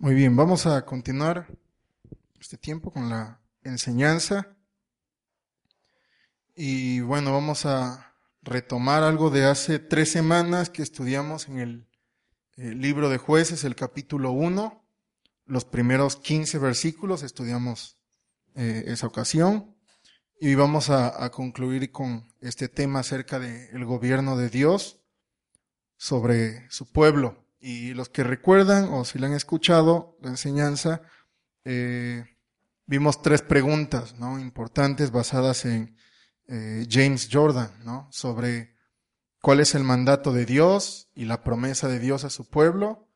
Muy bien, vamos a continuar este tiempo con la enseñanza. Y bueno, vamos a retomar algo de hace tres semanas que estudiamos en el, libro de jueces, el capítulo 1, los primeros 15 versículos, estudiamos eh, esa ocasión. Y vamos a, concluir con este tema acerca del gobierno de Dios sobre su pueblo. Y los que recuerdan o si la han escuchado, la enseñanza, eh, vimos tres preguntas ¿no? importantes basadas en eh, James Jordan, ¿no? sobre cuál es el mandato de Dios y la promesa de Dios a su pueblo.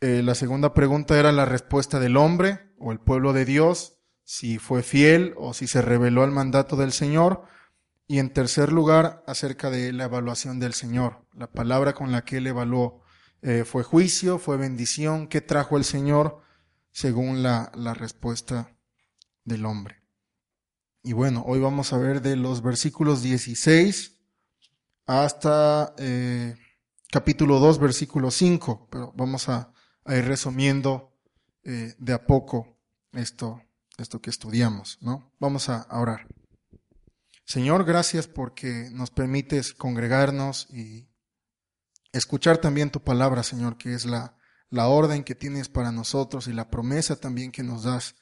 Eh, la segunda pregunta era la respuesta del hombre o el pueblo de Dios, si fue fiel o si se reveló al mandato del Señor. Y en tercer lugar, acerca de la evaluación del Señor, la palabra con la que él evaluó eh, fue juicio, fue bendición, ¿qué trajo el Señor según la, respuesta del hombre? Y bueno, hoy vamos a ver de los versículos 16 hasta eh, capítulo 2, versículo 5, pero vamos a, ir resumiendo eh, de a poco esto, esto que estudiamos, ¿no? Vamos a orar. Señor, gracias porque nos permites congregarnos y escuchar también tu palabra, Señor, que es la, la orden que tienes para nosotros y la promesa también que nos das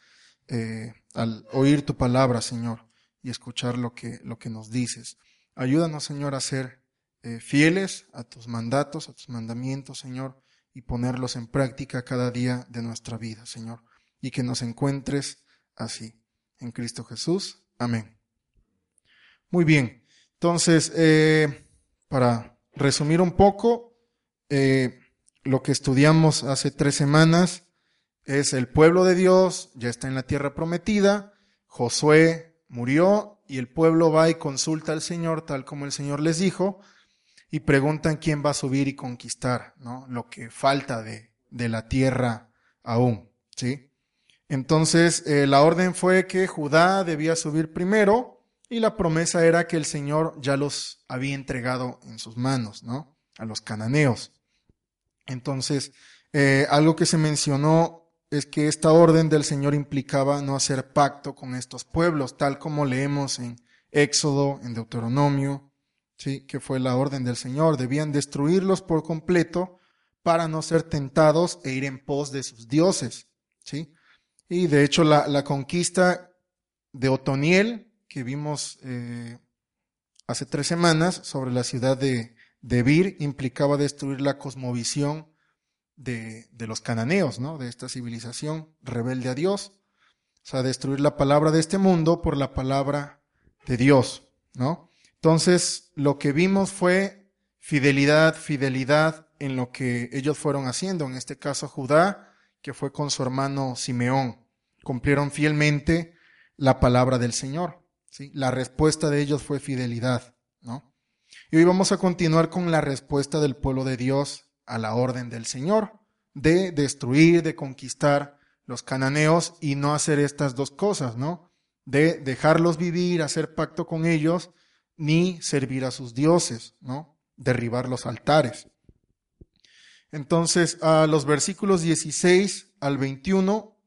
eh, al oír tu palabra, Señor, y escuchar lo que, lo que nos dices. Ayúdanos, Señor, a ser eh, fieles a tus mandatos, a tus mandamientos, Señor, y ponerlos en práctica cada día de nuestra vida, Señor, y que nos encuentres así. En Cristo Jesús. Amén. Muy bien. Entonces, eh, para resumir un poco, eh, lo que estudiamos hace tres semanas es el pueblo de Dios, ya está en la tierra prometida, Josué murió y el pueblo va y consulta al Señor tal como el Señor les dijo y preguntan quién va a subir y conquistar, ¿no? Lo que falta de, de la tierra aún, ¿sí? Entonces, eh, la orden fue que Judá debía subir primero, y la promesa era que el Señor ya los había entregado en sus manos, ¿no? A los cananeos. Entonces, eh, algo que se mencionó es que esta orden del Señor implicaba no hacer pacto con estos pueblos, tal como leemos en Éxodo, en Deuteronomio, ¿sí? que fue la orden del Señor. Debían destruirlos por completo para no ser tentados e ir en pos de sus dioses. ¿sí? Y de hecho la, la conquista de Otoniel, que vimos eh, hace tres semanas sobre la ciudad de, de Bir implicaba destruir la cosmovisión de, de, los cananeos, ¿no? De esta civilización rebelde a Dios. O sea, destruir la palabra de este mundo por la palabra de Dios, ¿no? Entonces, lo que vimos fue fidelidad, fidelidad en lo que ellos fueron haciendo. En este caso, Judá, que fue con su hermano Simeón. Cumplieron fielmente la palabra del Señor. La respuesta de ellos fue fidelidad, ¿no? Y hoy vamos a continuar con la respuesta del pueblo de Dios a la orden del Señor de destruir, de conquistar los cananeos y no hacer estas dos cosas, ¿no? De dejarlos vivir, hacer pacto con ellos, ni servir a sus dioses, ¿no? Derribar los altares. Entonces, a los versículos 16 al 21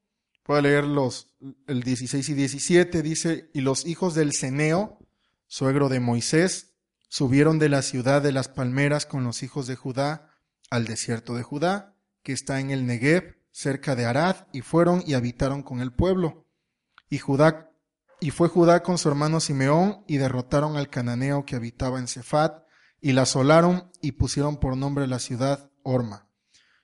Voy a leer los, el 16 y 17. Dice, y los hijos del Ceneo, suegro de Moisés, subieron de la ciudad de las palmeras con los hijos de Judá al desierto de Judá, que está en el Negev, cerca de Arad, y fueron y habitaron con el pueblo. Y Judá y fue Judá con su hermano Simeón y derrotaron al cananeo que habitaba en Cefat y la asolaron y pusieron por nombre la ciudad Orma.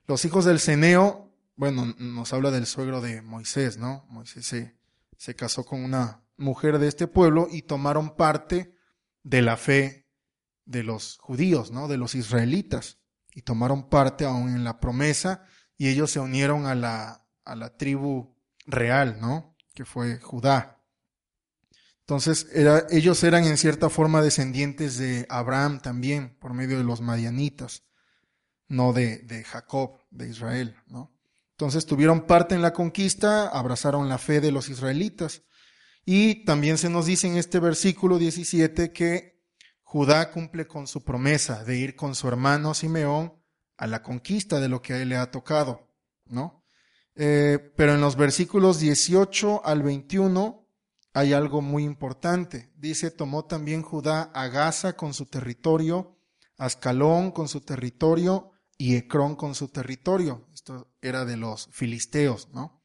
Los hijos del Ceneo bueno, nos habla del suegro de Moisés, ¿no? Moisés se, se casó con una mujer de este pueblo y tomaron parte de la fe de los judíos, ¿no? De los israelitas. Y tomaron parte aún en la promesa y ellos se unieron a la, a la tribu real, ¿no? Que fue Judá. Entonces, era, ellos eran en cierta forma descendientes de Abraham también, por medio de los madianitas, no de, de Jacob, de Israel, ¿no? Entonces tuvieron parte en la conquista, abrazaron la fe de los israelitas. Y también se nos dice en este versículo 17 que Judá cumple con su promesa de ir con su hermano Simeón a la conquista de lo que a él le ha tocado, ¿no? Eh, pero en los versículos 18 al 21 hay algo muy importante. Dice, tomó también Judá a Gaza con su territorio, Ascalón con su territorio y Ecrón con su territorio. Era de los filisteos, ¿no?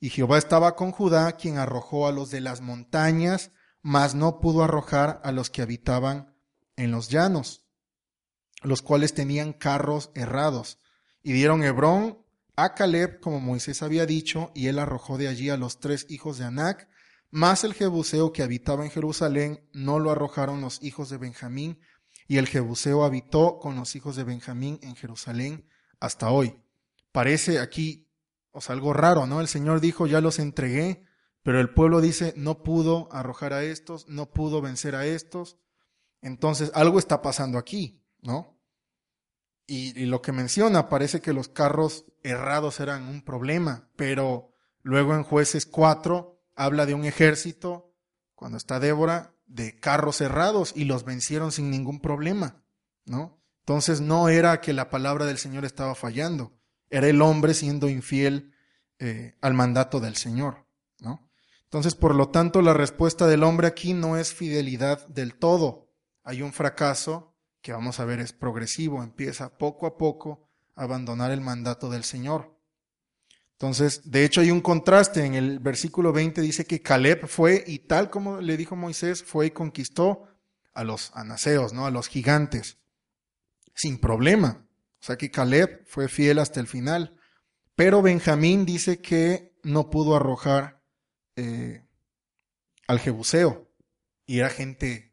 Y Jehová estaba con Judá, quien arrojó a los de las montañas, mas no pudo arrojar a los que habitaban en los llanos, los cuales tenían carros errados. Y dieron Hebrón a Caleb, como Moisés había dicho, y él arrojó de allí a los tres hijos de Anac, mas el Jebuseo que habitaba en Jerusalén no lo arrojaron los hijos de Benjamín, y el Jebuseo habitó con los hijos de Benjamín en Jerusalén hasta hoy. Parece aquí, algo raro, ¿no? El Señor dijo, ya los entregué, pero el pueblo dice, no pudo arrojar a estos, no pudo vencer a estos. Entonces, algo está pasando aquí, ¿no? Y, y, lo que menciona, parece que los carros errados eran un problema, pero luego en jueces 4 habla de un ejército, cuando está Débora, de carros errados y los vencieron sin ningún problema, ¿no? Entonces no era que la palabra del Señor estaba fallando, era el hombre siendo infiel eh, al mandato del Señor, ¿no? Entonces, por lo tanto, la respuesta del hombre aquí no es fidelidad del todo. Hay un fracaso que vamos a ver es progresivo, empieza poco a poco a abandonar el mandato del Señor. Entonces, de hecho hay un contraste. En el versículo 20 dice que Caleb fue y tal como le dijo Moisés, fue y conquistó a los anaseos, ¿no? A los gigantes. Sin problema. O sea que Caleb fue fiel hasta el final. Pero Benjamín dice que no pudo arrojar eh, al Jebuseo. Y era gente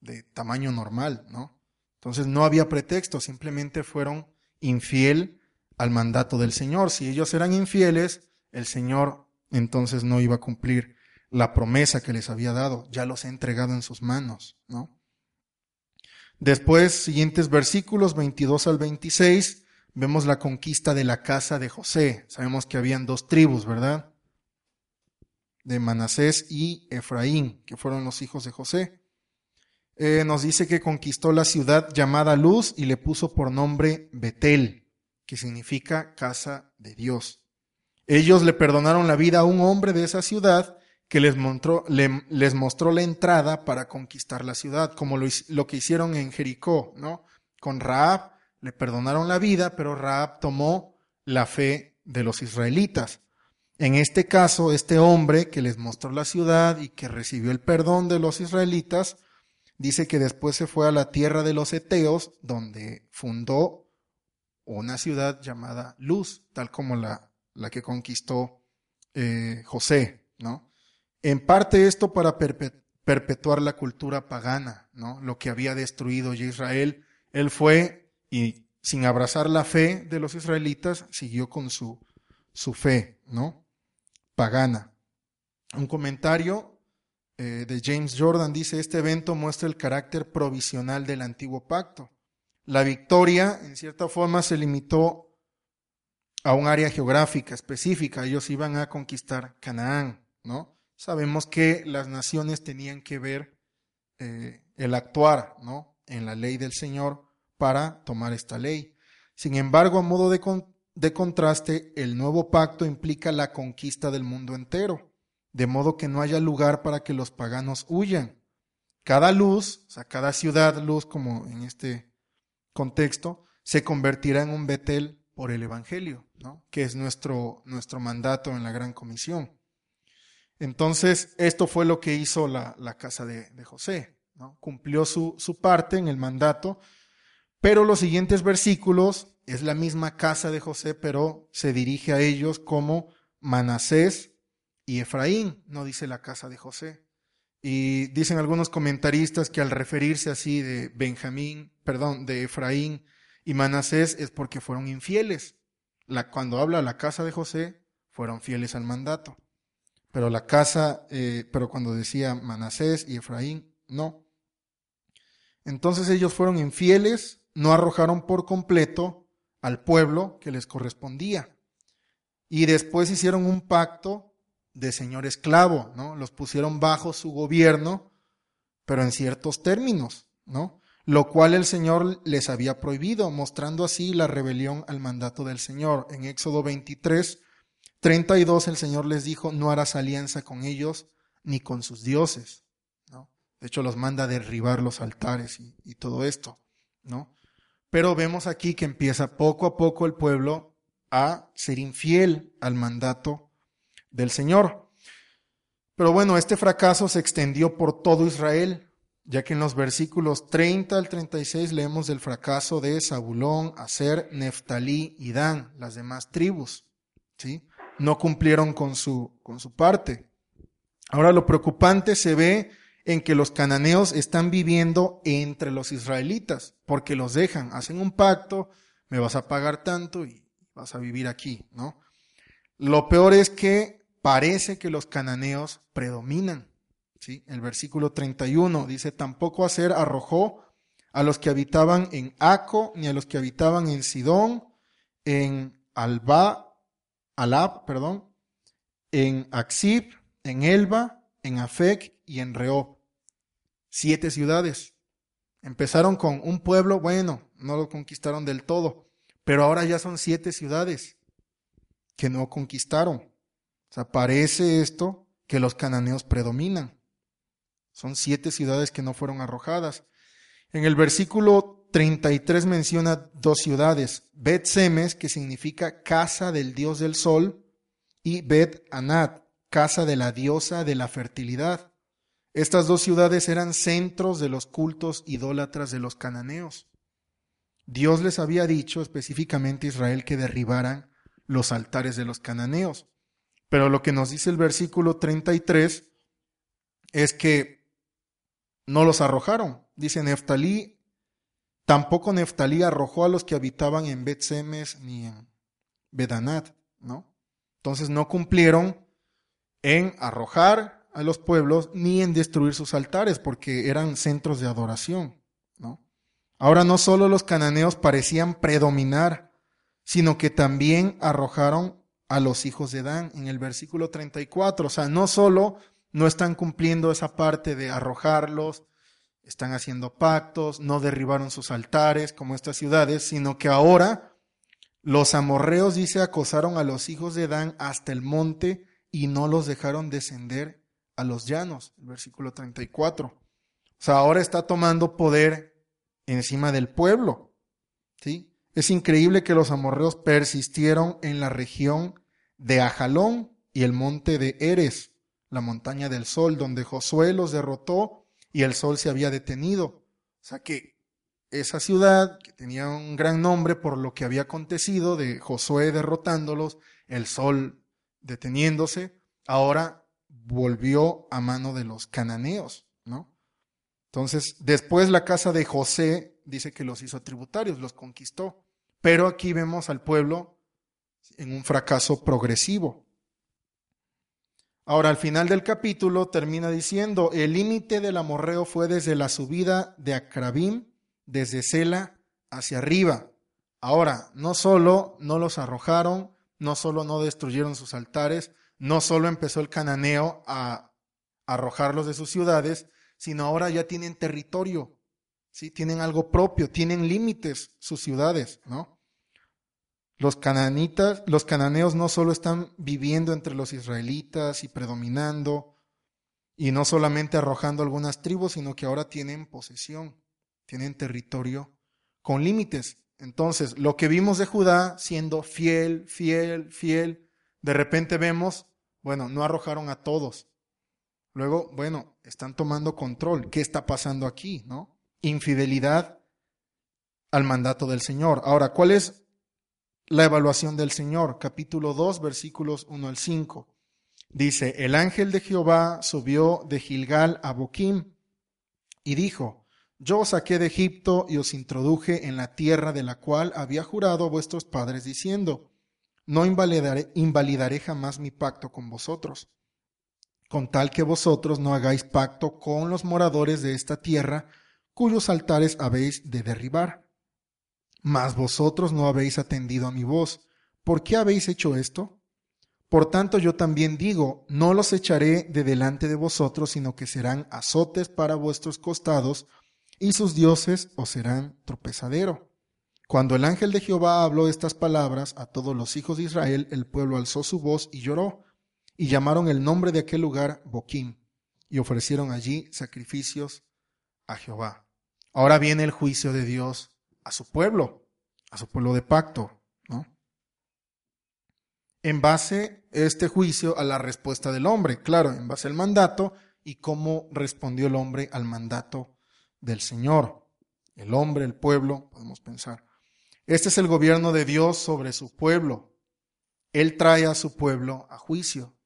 de tamaño normal, ¿no? Entonces no había pretexto, simplemente fueron infiel al mandato del Señor. Si ellos eran infieles, el Señor entonces no iba a cumplir la promesa que les había dado, ya los ha entregado en sus manos, ¿no? Después, siguientes versículos 22 al 26, vemos la conquista de la casa de José. Sabemos que habían dos tribus, ¿verdad? De Manasés y Efraín, que fueron los hijos de José. Eh, nos dice que conquistó la ciudad llamada Luz y le puso por nombre Betel que significa casa de Dios. Ellos le perdonaron la vida a un hombre de esa ciudad que les mostró, les mostró la entrada para conquistar la ciudad, como lo, lo, que hicieron en Jericó, ¿no? Con Raab le perdonaron la vida, pero Raab tomó la fe de los israelitas. En este caso, este hombre que les mostró la ciudad y que recibió el perdón de los israelitas, dice que después se fue a la tierra de los Eteos, donde fundó una ciudad llamada Luz, tal como la, la que conquistó eh, José, ¿no? En parte esto para perpetuar la cultura pagana, ¿no? Lo que había destruido ya Israel. Él fue y sin abrazar la fe de los israelitas, siguió con su, su fe, ¿no? Pagana. Un comentario eh, de James Jordan dice, este evento muestra el carácter provisional del antiguo pacto la victoria, en cierta forma, se limitó a un área geográfica específica. Ellos iban a conquistar Canaán, ¿no? Sabemos que las naciones tenían que ver eh, el actuar, ¿no? En la ley del Señor para tomar esta ley. Sin embargo, a modo de, de contraste, el nuevo pacto implica la conquista del mundo entero, de modo que no haya lugar para que los paganos huyan. Cada luz, o sea, cada ciudad luz, como en este contexto, se convertirá en un Betel por el Evangelio, ¿no? que es nuestro, nuestro mandato en la Gran Comisión. Entonces, esto fue lo que hizo la, casa de, José. ¿no? Cumplió su, su parte en el mandato, pero los siguientes versículos es la misma casa de José, pero se dirige a ellos como Manasés y Efraín, no dice la casa de José. Y dicen algunos comentaristas que al referirse así de Benjamín, perdón, de Efraín y Manasés es porque fueron infieles. La, cuando habla la casa de José, fueron fieles al mandato. Pero la casa, eh, pero cuando decía Manasés y Efraín, no. Entonces ellos fueron infieles, no arrojaron por completo al pueblo que les correspondía. Y después hicieron un pacto de señor esclavo, ¿no? Los pusieron bajo su gobierno, pero en ciertos términos, ¿no? Lo cual el Señor les había prohibido, mostrando así la rebelión al mandato del Señor. En Éxodo 23 32 el Señor les dijo, no harás alianza con ellos ni con sus dioses. ¿no? De hecho, los manda derribar los altares y, y todo esto. ¿no? Pero vemos aquí que empieza poco a poco el pueblo a ser infiel al mandato del Señor. Pero bueno, este fracaso se extendió por todo Israel, ya que en los versículos 30 al 36 leemos del fracaso de Zabulón, Aser, Neftalí y Dan, las demás tribus. ¿sí? No cumplieron con su, con su parte. Ahora lo preocupante se ve en que los cananeos están viviendo entre los israelitas, porque los dejan, hacen un pacto, me vas a pagar tanto y vas a vivir aquí, ¿no? Lo peor es que parece que los cananeos predominan, ¿sí? El versículo 31 dice, tampoco hacer arrojó a los que habitaban en Aco, ni a los que habitaban en Sidón, en Alba, Alab, perdón, en Axib, en Elba, en Afec y en Reob siete ciudades. Empezaron con un pueblo, bueno, no lo conquistaron del todo, pero ahora ya son siete ciudades que no conquistaron. O sea, parece esto que los cananeos predominan. Son siete ciudades que no fueron arrojadas. En el versículo 33 menciona dos ciudades, Bet Semes, que significa casa del dios del sol, y Bet Anat, casa de la diosa de la fertilidad. Estas dos ciudades eran centros de los cultos idólatras de los cananeos. Dios les había dicho específicamente a Israel que derribaran los altares de los cananeos. Pero lo que nos dice el versículo 33 es que no los arrojaron. Dice Neftalí, tampoco Neftalí arrojó a los que habitaban en Bet-Semes ni en Bedanat, ¿no? Entonces no cumplieron en arrojar a los pueblos ni en destruir sus altares, porque eran centros de adoración. ¿no? Ahora no solo los cananeos parecían predominar, sino que también arrojaron a los hijos de Dan en el versículo 34. O sea, no solo no están cumpliendo esa parte de arrojarlos, están haciendo pactos, no derribaron sus altares como estas ciudades, sino que ahora los amorreos, dice, acosaron a los hijos de Dan hasta el monte y no los dejaron descender a los llanos, el versículo 34. O sea, ahora está tomando poder encima del pueblo. ¿sí? Es increíble que los amorreos persistieron en la región de Ajalón y el monte de Eres, la montaña del sol, donde Josué los derrotó y el sol se había detenido. O sea que esa ciudad, que tenía un gran nombre por lo que había acontecido de Josué derrotándolos, el sol deteniéndose, ahora volvió a mano de los cananeos, ¿no? Entonces, después la casa de José dice que los hizo tributarios, los conquistó, pero aquí vemos al pueblo en un fracaso progresivo. Ahora, al final del capítulo termina diciendo, el límite del amorreo fue desde la subida de Acrabim, desde Sela hacia arriba. Ahora, no solo no los arrojaron, no solo no destruyeron sus altares, no solo empezó el cananeo a arrojarlos de sus ciudades, sino ahora ya tienen territorio, ¿sí? tienen algo propio, tienen límites sus ciudades, ¿no? Los cananeos no solo están viviendo entre los israelitas y predominando, y no solamente arrojando algunas tribus, sino que ahora tienen posesión, tienen territorio con límites. Entonces, lo que vimos de Judá siendo fiel, fiel, fiel, de repente vemos, bueno, no arrojaron a todos. Luego, bueno, están tomando control. ¿Qué está pasando aquí? ¿No? Infidelidad al mandato del Señor. Ahora, ¿cuál es la evaluación del Señor? Capítulo 2, versículos 1 al 5. Dice, el ángel de Jehová subió de Gilgal a Boquim y dijo, yo os saqué de Egipto y os introduje en la tierra de la cual había jurado vuestros padres diciendo, no invalidaré jamás mi pacto con vosotros, con tal que vosotros no hagáis pacto con los moradores de esta tierra, cuyos altares habéis de derribar. Mas vosotros no habéis atendido a mi voz. ¿Por qué habéis hecho esto? Por tanto yo también digo, no los echaré de delante de vosotros, sino que serán azotes para vuestros costados, y sus dioses os serán tropezadero. Cuando el ángel de Jehová habló estas palabras a todos los hijos de Israel, el pueblo alzó su voz y lloró, y llamaron el nombre de aquel lugar Boquim, y ofrecieron allí sacrificios a Jehová. Ahora viene el juicio de Dios a su pueblo, a su pueblo de pacto, ¿no? En base este juicio a la respuesta del hombre, claro, en base al mandato y cómo respondió el hombre al mandato del Señor. El hombre, el pueblo, podemos pensar. Este es el gobierno de Dios sobre su pueblo. Él trae a su pueblo a juicio,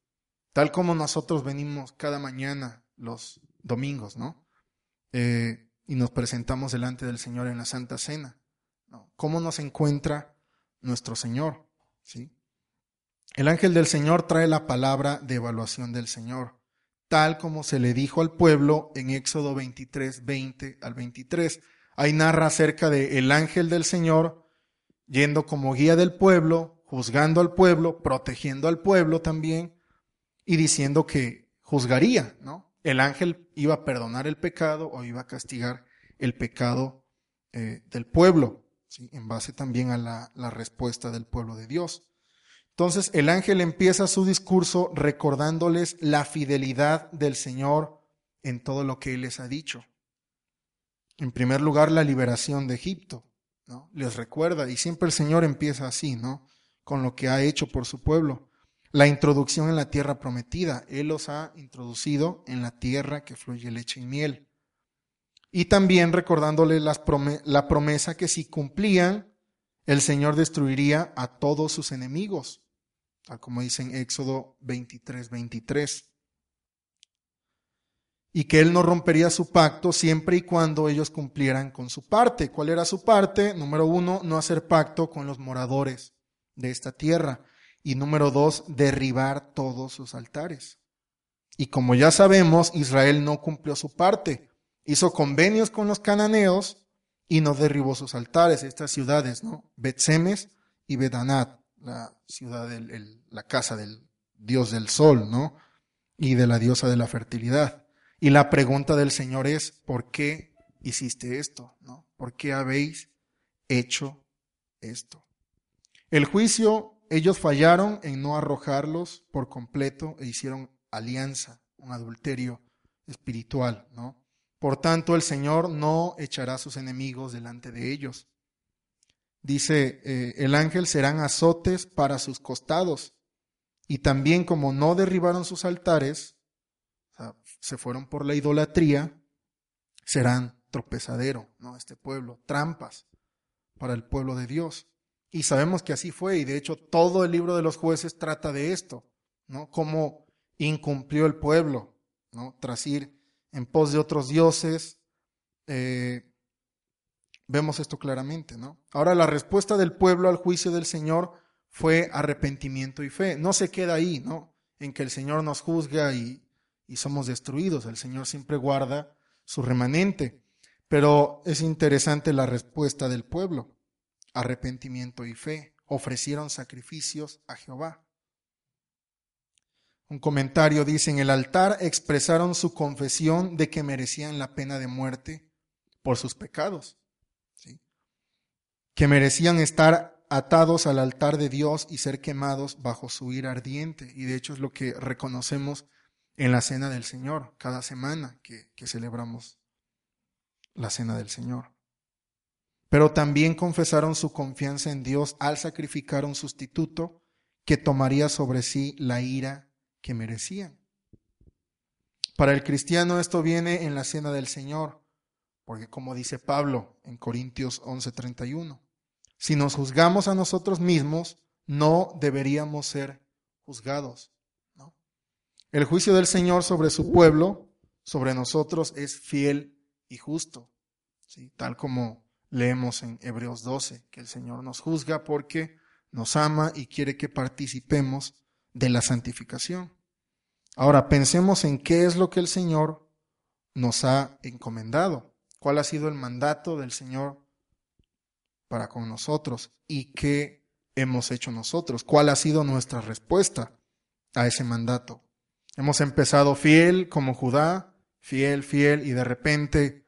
tal como nosotros venimos cada mañana los domingos, ¿no? Eh, y nos presentamos delante del Señor en la Santa Cena. ¿Cómo nos encuentra nuestro Señor? ¿Sí? El ángel del Señor trae la palabra de evaluación del Señor, tal como se le dijo al pueblo en Éxodo 23, 20 al 23. Ahí narra acerca de el ángel del Señor yendo como guía del pueblo, juzgando al pueblo, protegiendo al pueblo también, y diciendo que juzgaría, ¿no? El ángel iba a perdonar el pecado o iba a castigar el pecado eh, del pueblo, en base también a la, la respuesta del pueblo de Dios. Entonces el ángel empieza su discurso recordándoles la fidelidad del Señor en todo lo que Él les ha dicho. En primer lugar, la liberación de Egipto. Les recuerda, y siempre el Señor empieza así, ¿no? Con lo que ha hecho por su pueblo. La introducción en la tierra prometida. Él los ha introducido en la tierra que fluye leche y miel. Y también recordándole la promesa que si cumplían, el Señor destruiría a todos sus enemigos, tal como dice en Éxodo 23, 23 y que él no rompería su pacto siempre y cuando ellos cumplieran con su parte. ¿Cuál era su parte? Número uno, no hacer pacto con los moradores de esta tierra. Y número dos, derribar todos sus altares. Y como ya sabemos, Israel no cumplió su parte. Hizo convenios con los cananeos y no derribó sus altares, estas ciudades, ¿no? Betsemes y Bedanat, la ciudad, del, la casa del dios del sol, ¿no? Y de la diosa de la fertilidad. Y la pregunta del Señor es, ¿por qué hiciste esto? ¿No? ¿Por qué habéis hecho esto? El juicio, ellos fallaron en no arrojarlos por completo e hicieron alianza, un adulterio espiritual, ¿no? Por tanto, el Señor no echará a sus enemigos delante de ellos. Dice, eh, el ángel serán azotes para sus costados. Y también como no derribaron sus altares, se fueron por la idolatría, serán tropezadero, ¿no? Este pueblo, trampas para el pueblo de Dios. Y sabemos que así fue, y de hecho todo el libro de los jueces trata de esto, ¿no? Cómo incumplió el pueblo, ¿no? Tras ir en pos de otros dioses. Eh, vemos esto claramente, ¿no? Ahora la respuesta del pueblo al juicio del Señor fue arrepentimiento y fe. No se queda ahí, ¿no? En que el Señor nos juzga y, y somos destruidos. El Señor siempre guarda su remanente. Pero es interesante la respuesta del pueblo. Arrepentimiento y fe. Ofrecieron sacrificios a Jehová. Un comentario dice, en el altar expresaron su confesión de que merecían la pena de muerte por sus pecados. Que merecían estar atados al altar de Dios y ser quemados bajo su ira ardiente. Y de hecho es lo que reconocemos en la cena del Señor, cada semana que, celebramos la cena del Señor. Pero también confesaron su confianza en Dios al sacrificar un sustituto que tomaría sobre sí la ira que merecían. Para el cristiano esto viene en la cena del Señor, porque como dice Pablo en Corintios 11:31, si nos juzgamos a nosotros mismos, no deberíamos ser juzgados. El juicio del Señor sobre su pueblo, sobre nosotros, es fiel y justo, tal como leemos en Hebreos 12, que el Señor nos juzga porque nos ama y quiere que participemos de la santificación. Ahora pensemos en qué es lo que el Señor nos ha encomendado, cuál ha sido el mandato del Señor para con nosotros y qué hemos hecho nosotros, cuál ha sido nuestra respuesta a ese mandato. Hemos empezado fiel como Judá, fiel, fiel, y de repente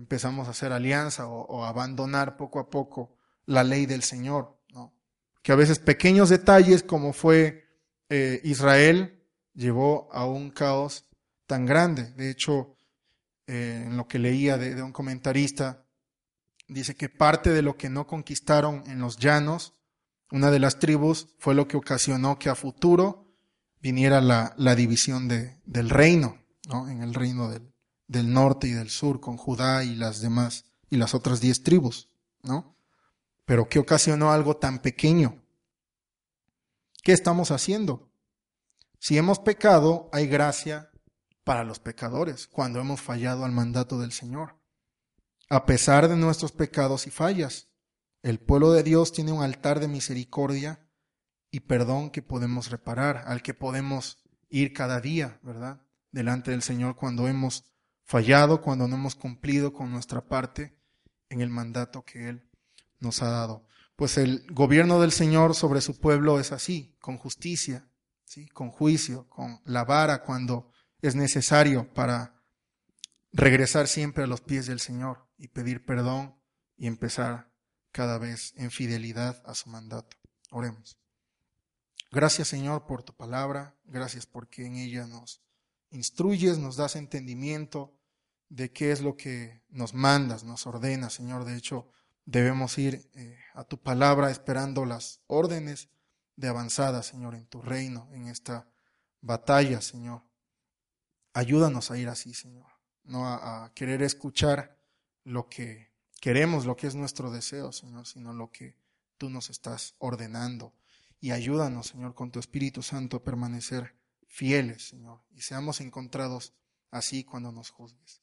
empezamos a hacer alianza o, abandonar poco a poco la ley del Señor, ¿no? Que a veces pequeños detalles como fue eh, Israel llevó a un caos tan grande. De hecho, eh, en lo que leía de, un comentarista, dice que parte de lo que no conquistaron en los llanos, una de las tribus, fue lo que ocasionó que a futuro viniera la, división de, del reino, ¿no? en el reino del, del, norte y del sur, con Judá y las demás, y las otras diez tribus, ¿no? Pero ¿qué ocasionó algo tan pequeño? ¿Qué estamos haciendo? Si hemos pecado, hay gracia para los pecadores cuando hemos fallado al mandato del Señor. A pesar de nuestros pecados y fallas, el pueblo de Dios tiene un altar de misericordia y perdón que podemos reparar, al que podemos ir cada día, ¿verdad? Delante del Señor cuando hemos fallado, cuando no hemos cumplido con nuestra parte en el mandato que Él nos ha dado. Pues el gobierno del Señor sobre su pueblo es así, con justicia, ¿sí? con juicio, con la vara cuando es necesario para regresar siempre a los pies del Señor y pedir perdón y empezar cada vez en fidelidad a su mandato. Oremos. Gracias Señor por tu palabra, gracias porque en ella nos instruyes, nos das entendimiento de qué es lo que nos mandas, nos ordenas, Señor. De hecho, debemos ir eh, a tu palabra esperando las órdenes de avanzada, Señor, en tu reino, en esta batalla, Señor. Ayúdanos a ir así, Señor, no a, querer escuchar lo que queremos, lo que es nuestro deseo, Señor, sino lo que tú nos estás ordenando. Y ayúdanos, Señor, con tu Espíritu Santo a permanecer fieles, Señor, y seamos encontrados así cuando nos juzgues.